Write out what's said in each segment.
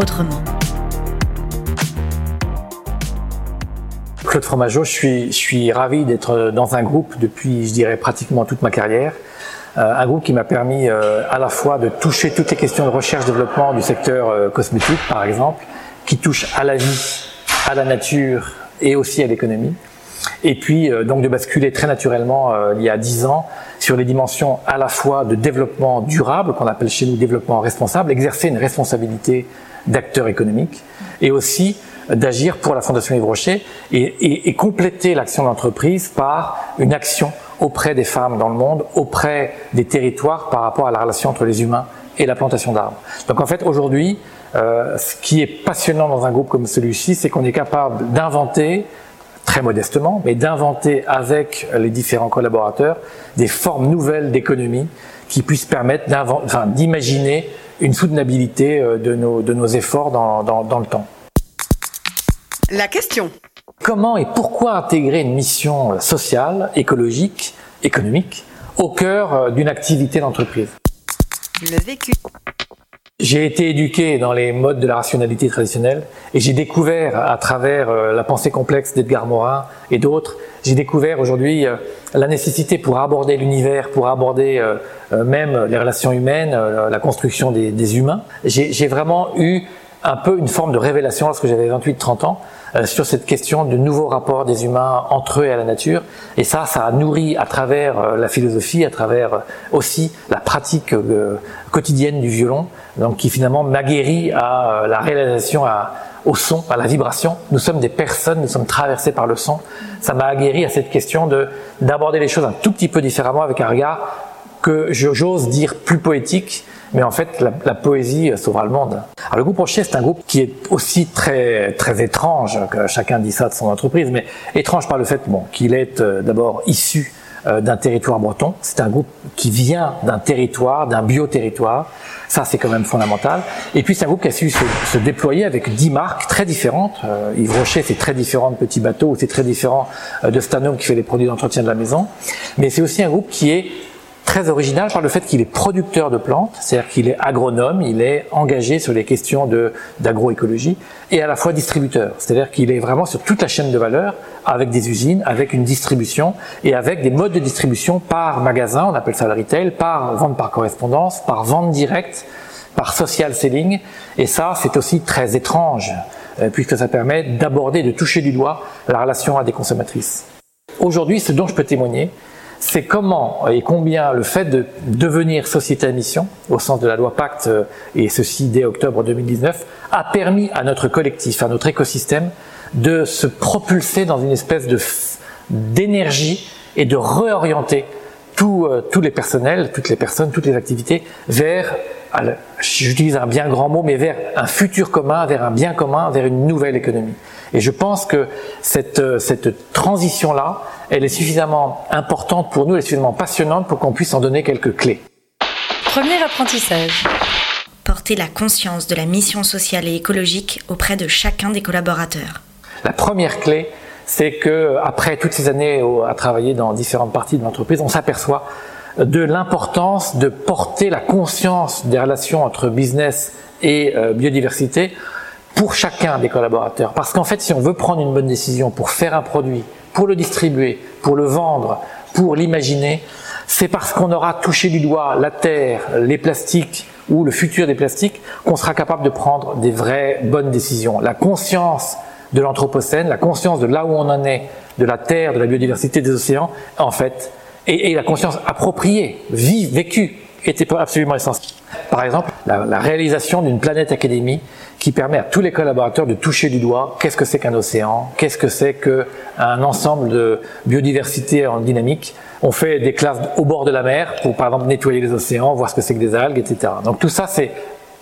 autrement. Claude Fromageau, je suis, ravi d'être dans un groupe depuis, je dirais, pratiquement toute ma carrière. Euh, un groupe qui m'a permis euh, à la fois de toucher toutes les questions de recherche-développement du secteur euh, cosmétique, par exemple, qui touche à la vie, à la nature et aussi à l'économie. Et puis, donc, de basculer très naturellement, il y a dix ans, sur les dimensions à la fois de développement durable, qu'on appelle chez nous développement responsable, exercer une responsabilité d'acteur économique, et aussi d'agir pour la Fondation Yves Rocher et, et, compléter l'action de l'entreprise par une action auprès des femmes dans le monde, auprès des territoires par rapport à la relation entre les humains et la plantation d'arbres. Donc en fait aujourd'hui, euh, ce qui est passionnant dans un groupe comme celui-ci, c'est qu'on est capable d'inventer très modestement, mais d'inventer avec les différents collaborateurs des formes nouvelles d'économie qui puissent permettre d'imaginer une soutenabilité euh, de nos, de nos efforts dans, dans, dans le temps. La question. Comment et pourquoi intégrer une mission sociale, écologique, économique au cœur euh, d'une activité d'entreprise? Le vécu. J'ai été éduqué dans les modes de la rationalité traditionnelle et j'ai découvert à travers euh, la pensée complexe d'Edgar Morin et d'autres, j'ai découvert aujourd'hui euh, la nécessité pour aborder l'univers, pour aborder même les relations humaines, la construction des, des humains. J'ai vraiment eu un peu une forme de révélation lorsque j'avais 28-30 ans euh, sur cette question de nouveaux rapports des humains entre eux et à la nature. Et ça, ça a nourri à travers euh, la philosophie, à travers euh, aussi la pratique quotidienne du violon, donc qui finalement m'a guéri à la réalisation à, au son, à la vibration. Nous sommes des personnes, nous sommes traversés par le son. Ça m'a guéri à cette question de d'aborder les choses un tout petit peu différemment avec un regard que j'ose dire plus poétique, mais en fait, la, la poésie sauvera le monde. Alors, le groupe Rocher, c'est un groupe qui est aussi très très étrange, que chacun dit ça de son entreprise, mais étrange par le fait bon, qu'il est euh, d'abord issu euh, d'un territoire breton. C'est un groupe qui vient d'un territoire, d'un bioterritoire. Ça, c'est quand même fondamental. Et puis, c'est un groupe qui a su se, se déployer avec dix marques très différentes. Euh, Yves Rocher, c'est très différent de Petit Bateau, c'est très différent de Stanum qui fait les produits d'entretien de la maison. Mais c'est aussi un groupe qui est très original par le fait qu'il est producteur de plantes, c'est-à-dire qu'il est agronome, il est engagé sur les questions d'agroécologie et à la fois distributeur, c'est-à-dire qu'il est vraiment sur toute la chaîne de valeur avec des usines, avec une distribution et avec des modes de distribution par magasin, on appelle ça le retail, par vente par correspondance, par vente directe, par social selling et ça c'est aussi très étrange euh, puisque ça permet d'aborder, de toucher du doigt la relation à des consommatrices. Aujourd'hui, ce dont je peux témoigner, c'est comment et combien le fait de devenir société à mission, au sens de la loi Pacte, euh, et ceci dès octobre 2019, a permis à notre collectif, à notre écosystème, de se propulser dans une espèce de d'énergie et de réorienter tous euh, tous les personnels, toutes les personnes, toutes les activités vers, j'utilise un bien grand mot, mais vers un futur commun, vers un bien commun, vers une nouvelle économie. Et je pense que cette, euh, cette transition-là, elle est suffisamment importante pour nous, elle est suffisamment passionnante pour qu'on puisse en donner quelques clés. Premier apprentissage. Porter la conscience de la mission sociale et écologique auprès de chacun des collaborateurs. La première clé, c'est que après toutes ces années à travailler dans différentes parties de l'entreprise, on s'aperçoit de l'importance de porter la conscience des relations entre business et euh, biodiversité pour chacun des collaborateurs. Parce qu'en fait, si on veut prendre une bonne décision pour faire un produit, pour le distribuer, pour le vendre, pour l'imaginer, c'est parce qu'on aura touché du doigt la terre, les plastiques ou le futur des plastiques qu'on sera capable de prendre des vraies bonnes décisions. La conscience de l'anthropocène, la conscience de là où on en est, de la terre, de la biodiversité des océans, en fait, et, la conscience appropriée, vive, vécue, était absolument essentielle. Par exemple, la, la réalisation d'une planète académie qui permet à tous les collaborateurs de toucher du doigt qu'est-ce que c'est qu'un océan, qu'est-ce que c'est qu'un ensemble de biodiversité en dynamique. On fait des classes au bord de la mer pour par exemple nettoyer les océans, voir ce que c'est que des algues, etc. Donc tout ça c'est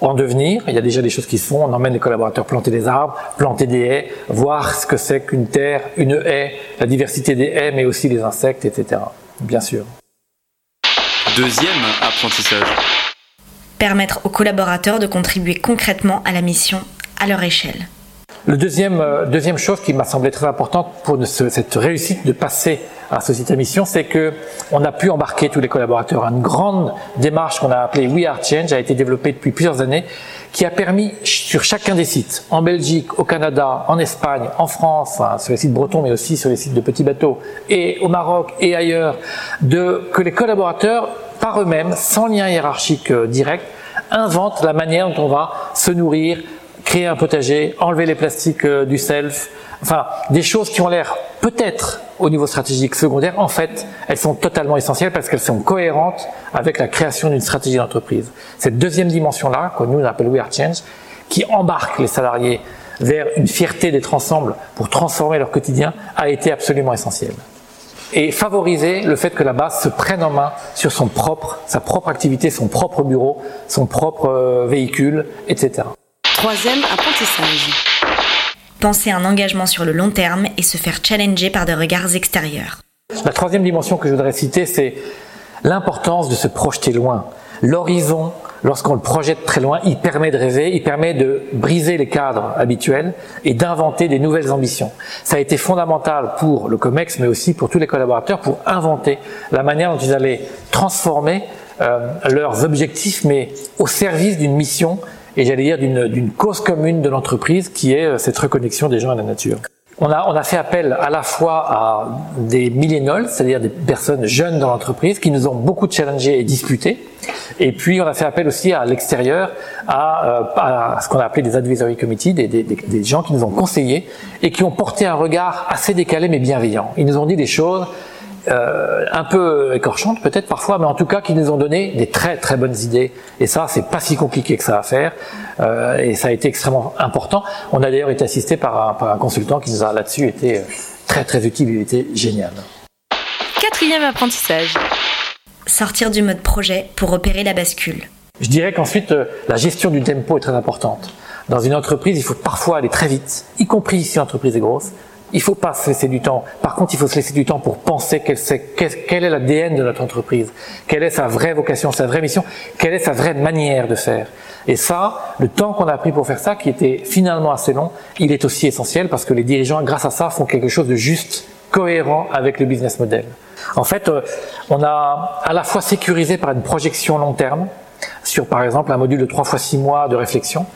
en devenir. Il y a déjà des choses qui se font. On emmène les collaborateurs planter des arbres, planter des haies, voir ce que c'est qu'une terre, une haie, la diversité des haies, mais aussi les insectes, etc. Bien sûr. Deuxième apprentissage. Permettre aux collaborateurs de contribuer concrètement à la mission à leur échelle. Le deuxième, euh, deuxième chose qui m'a semblé très importante pour cette réussite de passer à société mission, c'est que on a pu embarquer tous les collaborateurs. Une grande démarche qu'on a appelée We Are Change a été développée depuis plusieurs années, qui a permis sur chacun des sites, en Belgique, au Canada, en Espagne, en France, sur les sites bretons, mais aussi sur les sites de petits bateaux, et au Maroc et ailleurs, que les collaborateurs par eux-mêmes, sans lien hiérarchique euh, direct, inventent la manière dont on va se nourrir, créer un potager, enlever les plastiques euh, du self, enfin des choses qui ont l'air peut-être au niveau stratégique secondaire, en fait, elles sont totalement essentielles parce qu'elles sont cohérentes avec la création d'une stratégie d'entreprise. Cette deuxième dimension-là, que nous on appelle We Are Change, qui embarque les salariés vers une fierté d'être ensemble pour transformer leur quotidien, a été absolument essentielle. Et favoriser le fait que la base se prenne en main sur son propre, sa propre activité, son propre bureau, son propre euh, véhicule, etc. Troisième apprentissage. Penser un engagement sur le long terme et se faire challenger par des regards extérieurs. La troisième dimension que je voudrais citer, c'est l'importance de se projeter loin. L'horizon, lorsqu'on le projette très loin, il permet de rêver, il permet de briser les cadres habituels et d'inventer des nouvelles ambitions. Ça a été fondamental pour le COMEX, mais aussi pour tous les collaborateurs, pour inventer la manière dont ils allaient transformer euh, leurs objectifs, mais au service d'une mission et j'allais dire d'une cause commune de l'entreprise qui est euh, cette reconnexion des gens à la nature. On a, on a fait appel à la fois à des millénols, c'est-à-dire des personnes jeunes dans l'entreprise qui nous ont beaucoup challengés et disputés. Et puis on a fait appel aussi à l'extérieur, à, euh, à, ce qu'on a appelé des advisory committees, des, des, des, gens qui nous ont conseillés et qui ont porté un regard assez décalé mais bienveillant. Ils nous ont dit des choses euh, un peu écorchantes peut-être parfois, mais en tout cas qui nous ont donné des très très bonnes idées. Et ça, c'est pas si compliqué que ça à faire, euh, et ça a été extrêmement important. On a d'ailleurs été assisté par un, par un consultant qui nous a là-dessus été euh, très très utile, il était génial. Quatrième apprentissage. Sortir du mode projet pour opérer la bascule. Je dirais qu'ensuite, la gestion du tempo est très importante. Dans une entreprise, il faut parfois aller très vite, y compris si l'entreprise est grosse, il faut pas se laisser du temps. Par contre, il faut se laisser du temps pour penser quel, est, est l'ADN de notre entreprise, quelle est sa vraie vocation, sa vraie mission, quelle est sa vraie manière de faire. Et ça, le temps qu'on a pris pour faire ça, qui était finalement assez long, il est aussi essentiel parce que les dirigeants, grâce à ça, font quelque chose de juste, cohérent avec le business model. En fait, euh, on a à la fois sécurisé par une projection long terme, sur par exemple un module de 3 fois 6 mois de réflexion,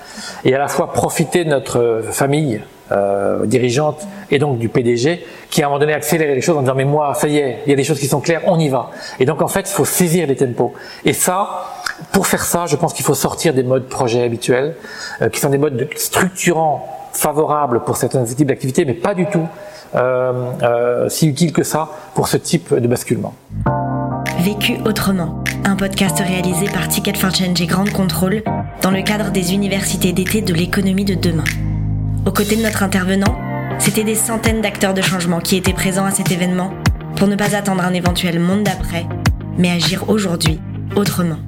et à la fois profiter de notre famille euh, dirigeante et donc du PDG qui à un moment donné accélérer les choses en disant mais moi ça y est il y a des choses qui sont claires on y va et donc en fait il faut saisir les tempos et ça pour faire ça je pense qu'il faut sortir des modes projets habituels euh, qui sont des modes structurants favorables pour certains types d'activités mais pas du tout euh, euh, si utiles que ça pour ce type de basculement. Vécu autrement, un podcast réalisé par Ticket for Change et Grande Contrôle dans le cadre des universités d'été de l'économie de demain. Aux côtés de notre intervenant, c'était des centaines d'acteurs de changement qui étaient présents à cet événement pour ne pas attendre un éventuel monde d'après, mais agir aujourd'hui autrement.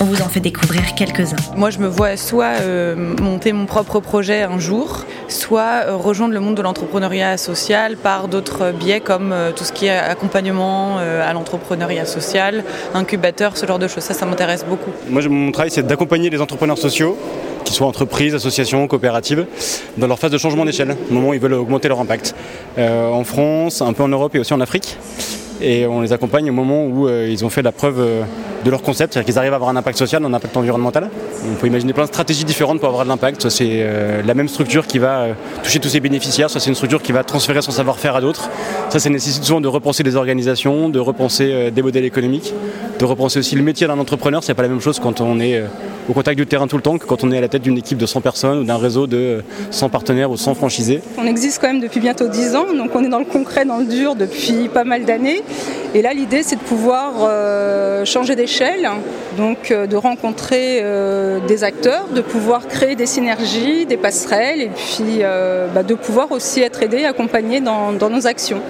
On vous en fait découvrir quelques-uns. Moi, je me vois soit euh, monter mon propre projet un jour, soit euh, rejoindre le monde de l'entrepreneuriat social par d'autres biais comme euh, tout ce qui est accompagnement à l'entrepreneuriat social, incubateur, ce genre de choses. Ça, ça m'intéresse beaucoup. Moi, mon travail, c'est d'accompagner les entrepreneurs sociaux qu'ils soient entreprises, associations, coopératives, dans leur phase de changement d'échelle, au moment où ils veulent augmenter leur impact. Euh, en France, un peu en Europe et aussi en Afrique. Et on les accompagne au moment où euh, ils ont fait la preuve euh, de leur concept, c'est-à-dire qu'ils arrivent à avoir un impact social, un impact environnemental. On peut imaginer plein de stratégies différentes pour avoir de l'impact. Soit c'est euh, la même structure qui va toucher tous ses bénéficiaires, soit c'est une structure qui va transférer son savoir-faire à d'autres. Ça, ça nécessite souvent de repenser les organisations, de repenser des modèles économiques, de repenser aussi le métier d'un entrepreneur. C'est pas la même chose quand on est au contact du terrain tout le temps que quand on est à la tête d'une équipe de 100 personnes ou d'un réseau de 100 partenaires ou 100 franchisés. On existe quand même depuis bientôt 10 ans, donc on est dans le concret, dans le dur depuis pas mal d'années. Et là, l'idée, c'est de pouvoir changer d'échelle, donc euh, de rencontrer euh, des acteurs, de pouvoir créer des synergies, des passerelles et puis euh, bah, de pouvoir aussi être aidé, accompagné dans nos actions.